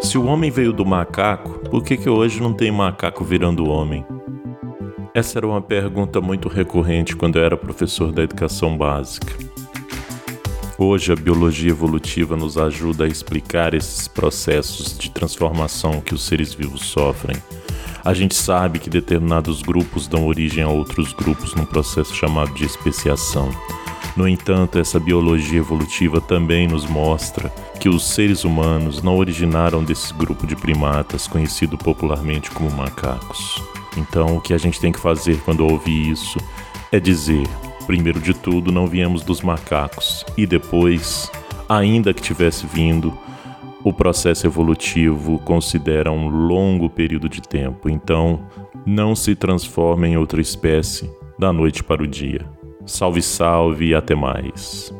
Se o homem veio do macaco, por que, que hoje não tem macaco virando homem? Essa era uma pergunta muito recorrente quando eu era professor da educação básica. Hoje, a biologia evolutiva nos ajuda a explicar esses processos de transformação que os seres vivos sofrem. A gente sabe que determinados grupos dão origem a outros grupos num processo chamado de especiação. No entanto, essa biologia evolutiva também nos mostra que os seres humanos não originaram desse grupo de primatas conhecido popularmente como macacos. Então, o que a gente tem que fazer quando ouvir isso é dizer: primeiro de tudo, não viemos dos macacos, e depois, ainda que tivesse vindo, o processo evolutivo considera um longo período de tempo, então não se transforme em outra espécie da noite para o dia. Salve, salve e até mais.